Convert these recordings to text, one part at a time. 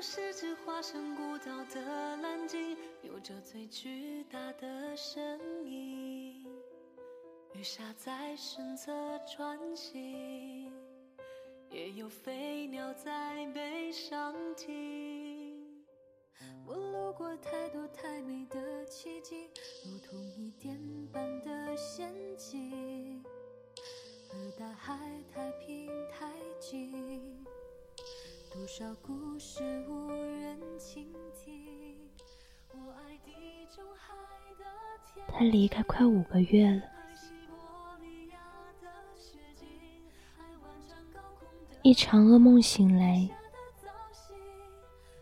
故事只化身孤岛的蓝鲸，有着最巨大的身影。鱼虾在身侧穿行，也有飞鸟在背上停。我路过太多太美的奇迹，如同一点少故事无人倾听。我爱地中海的天他离开快五个月了，一场噩梦醒来，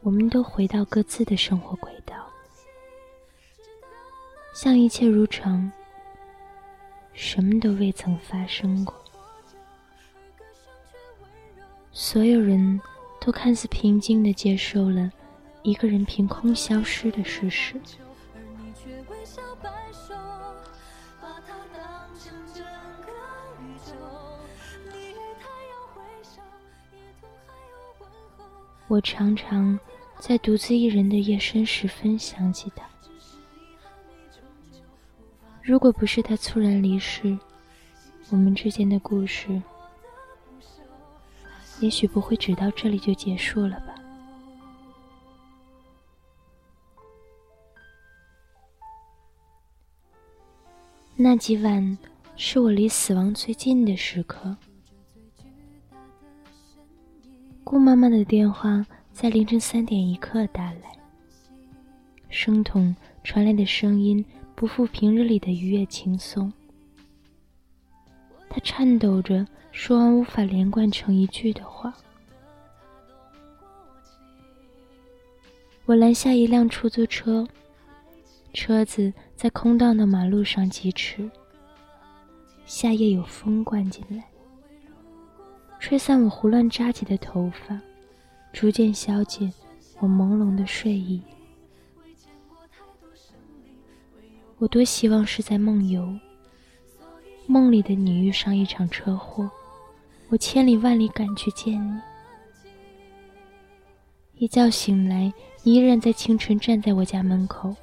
我们都回到各自的生活轨道，像一切如常，什么都未曾发生过。所有人都看似平静地接受了一个人凭空消失的事实。我常常在独自一人的夜深时分想起他。如果不是他猝然离世，我们之间的故事，也许不会只到这里就结束了吧。那几晚是我离死亡最近的时刻。顾妈妈的电话在凌晨三点一刻打来，声筒传来的声音不复平日里的愉悦轻松。她颤抖着说完无法连贯成一句的话。我拦下一辆出租车，车子在空荡的马路上疾驰。夏夜有风灌进来。吹散我胡乱扎起的头发，逐渐消减我朦胧的睡意。我多希望是在梦游，梦里的你遇上一场车祸，我千里万里赶去见你。一觉醒来，你依然在清晨站在我家门口，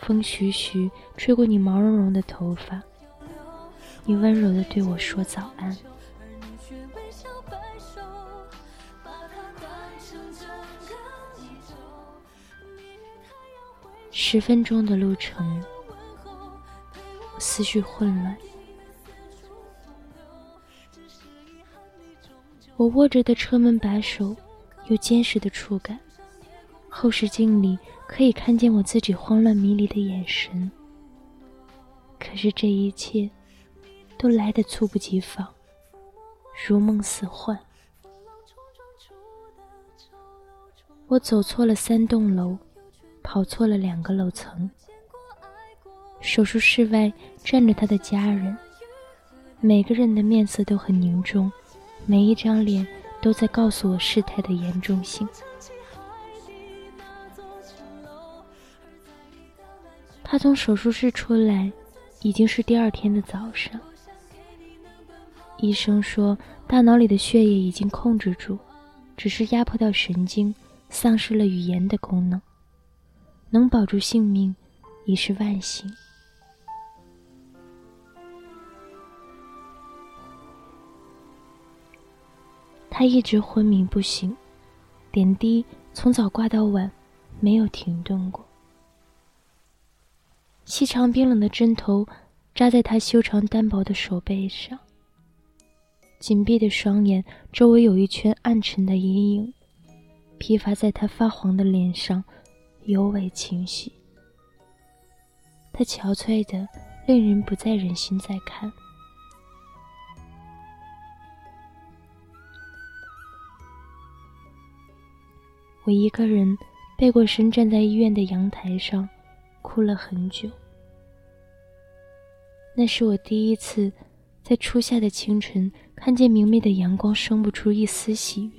风徐徐吹过你毛茸茸的头发，你温柔的对我说早安。而你却微笑摆手，把它当成整个宇宙。你与太阳挥十分钟的路程，思绪混乱。我握着的车门把手有坚实的触感，后视镜里可以看见我自己慌乱迷离的眼神。可是这一切都来得猝不及防，如梦似幻。我走错了三栋楼，跑错了两个楼层。手术室外站着他的家人，每个人的面色都很凝重，每一张脸都在告诉我事态的严重性。他从手术室出来，已经是第二天的早上。医生说，大脑里的血液已经控制住，只是压迫到神经，丧失了语言的功能。能保住性命，已是万幸。他一直昏迷不醒，点滴从早挂到晚，没有停顿过。细长冰冷的针头扎在他修长单薄的手背上，紧闭的双眼周围有一圈暗沉的阴影，披发在他发黄的脸上，尤为清晰。他憔悴的令人不再忍心再看。我一个人背过身站在医院的阳台上，哭了很久。那是我第一次在初夏的清晨看见明媚的阳光，生不出一丝喜悦。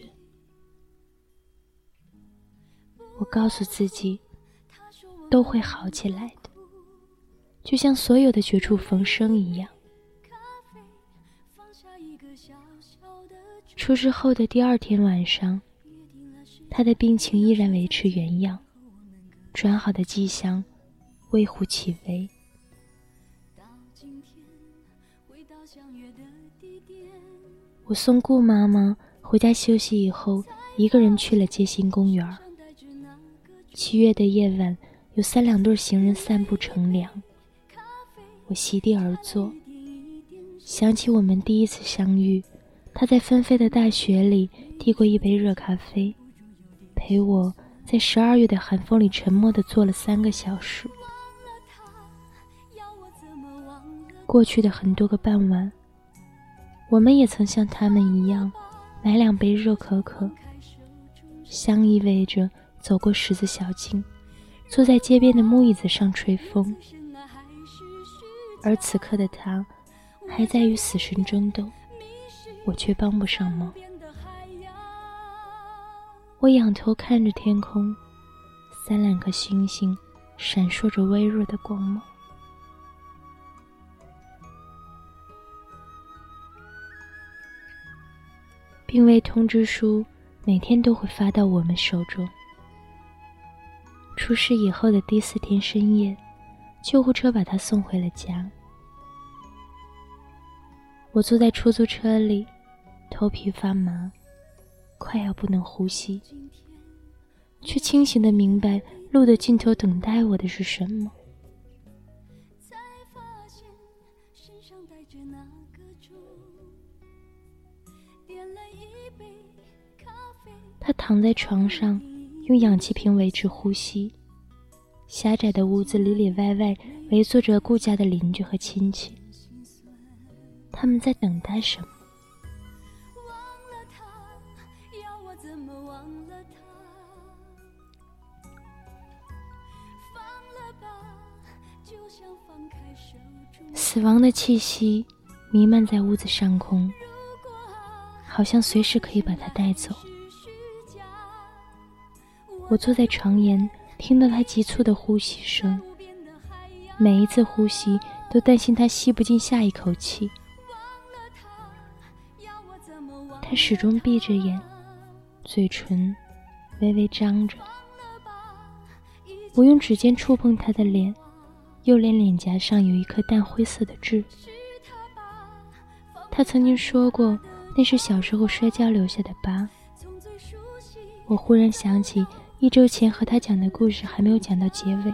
我告诉自己，都会好起来的，就像所有的绝处逢生一样。出事后的第二天晚上，他的病情依然维持原样，转好的迹象微乎其微。我送顾妈妈回家休息以后，一个人去了街心公园。七月的夜晚，有三两对行人散步乘凉。我席地而坐，想起我们第一次相遇，他在纷飞的大雪里递过一杯热咖啡。陪我在十二月的寒风里沉默地坐了三个小时。过去的很多个傍晚，我们也曾像他们一样，买两杯热可可，相依偎着走过十字小径，坐在街边的木椅子上吹风。而此刻的他，还在与死神争斗，我却帮不上忙。我仰头看着天空，三两颗星星闪烁着微弱的光芒。病危通知书每天都会发到我们手中。出事以后的第四天深夜，救护车把他送回了家。我坐在出租车里，头皮发麻。快要不能呼吸，却清醒的明白路的尽头等待我的是什么。他躺在床上，用氧气瓶维持呼吸。狭窄的屋子里里外外围坐着顾家的邻居和亲戚，他们在等待什么？死亡的气息弥漫在屋子上空，好像随时可以把他带走。我坐在床沿，听到他急促的呼吸声，每一次呼吸都担心他吸不进下一口气。他始终闭着眼，嘴唇微微张着。我用指尖触碰他的脸。右脸脸颊上有一颗淡灰色的痣。他曾经说过，那是小时候摔跤留下的疤。我忽然想起，一周前和他讲的故事还没有讲到结尾，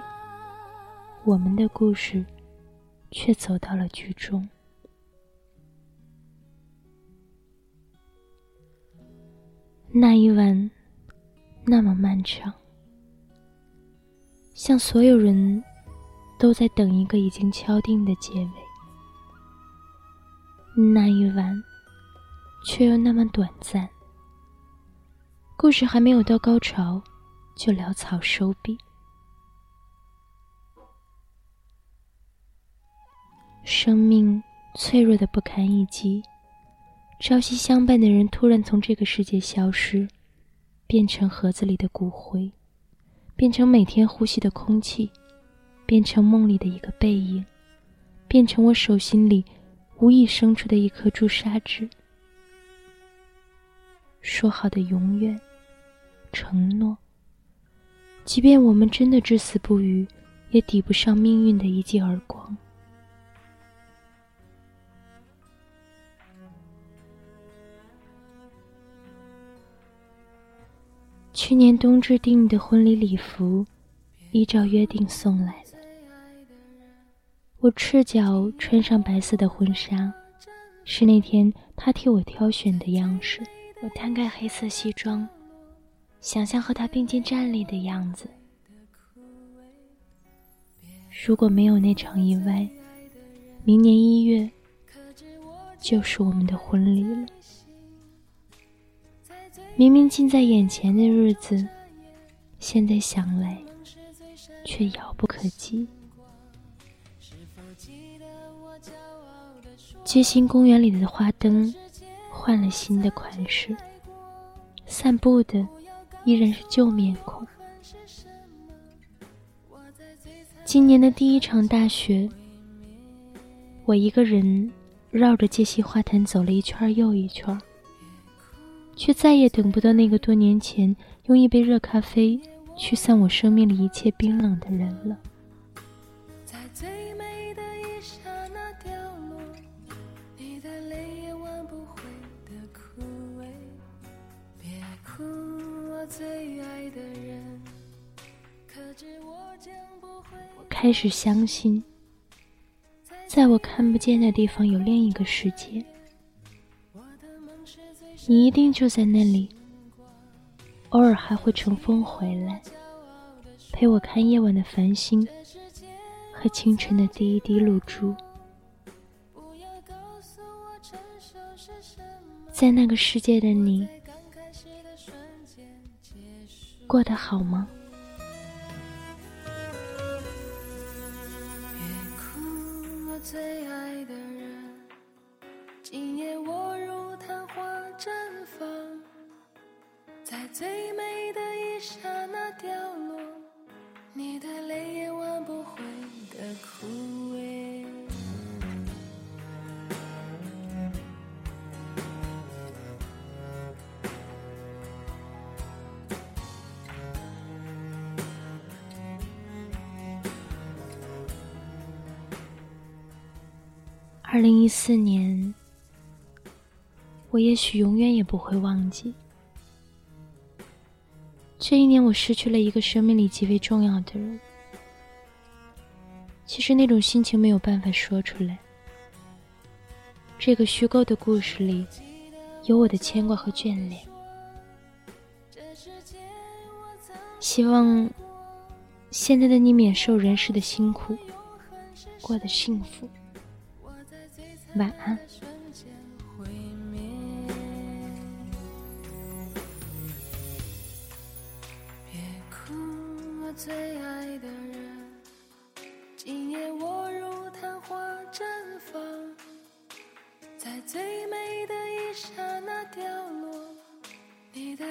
我们的故事却走到了剧终。那一晚，那么漫长，像所有人。都在等一个已经敲定的结尾。那一晚，却又那么短暂。故事还没有到高潮，就潦草收笔。生命脆弱的不堪一击，朝夕相伴的人突然从这个世界消失，变成盒子里的骨灰，变成每天呼吸的空气。变成梦里的一个背影，变成我手心里无意生出的一颗朱砂痣。说好的永远，承诺，即便我们真的至死不渝，也抵不上命运的一记耳光。去年冬至订的婚礼礼服，依照约定送来。我赤脚穿上白色的婚纱，是那天他替我挑选的样式。我摊开黑色西装，想象和他并肩站立的样子。如果没有那场意外，明年一月就是我们的婚礼了。明明近在眼前的日子，现在想来却遥不可及。街心公园里的花灯换了新的款式，散步的依然是旧面孔。今年的第一场大雪，我一个人绕着街心花坛走了一圈又一圈，却再也等不到那个多年前用一杯热咖啡驱散我生命里一切冰冷的人了。我开始相信，在我看不见的地方有另一个世界。你一定就在那里，偶尔还会乘风回来，陪我看夜晚的繁星和清晨的第一滴露珠。在那个世界的你，过得好吗？最美的一刹那掉落，你的泪也挽不回的枯萎。二零一四年。我也许永远也不会忘记，这一年我失去了一个生命里极为重要的人。其实那种心情没有办法说出来。这个虚构的故事里，有我的牵挂和眷恋。希望现在的你免受人世的辛苦，过得幸福。晚安。最爱的人，今夜我如昙花绽放，在最美的一刹那凋落，你的。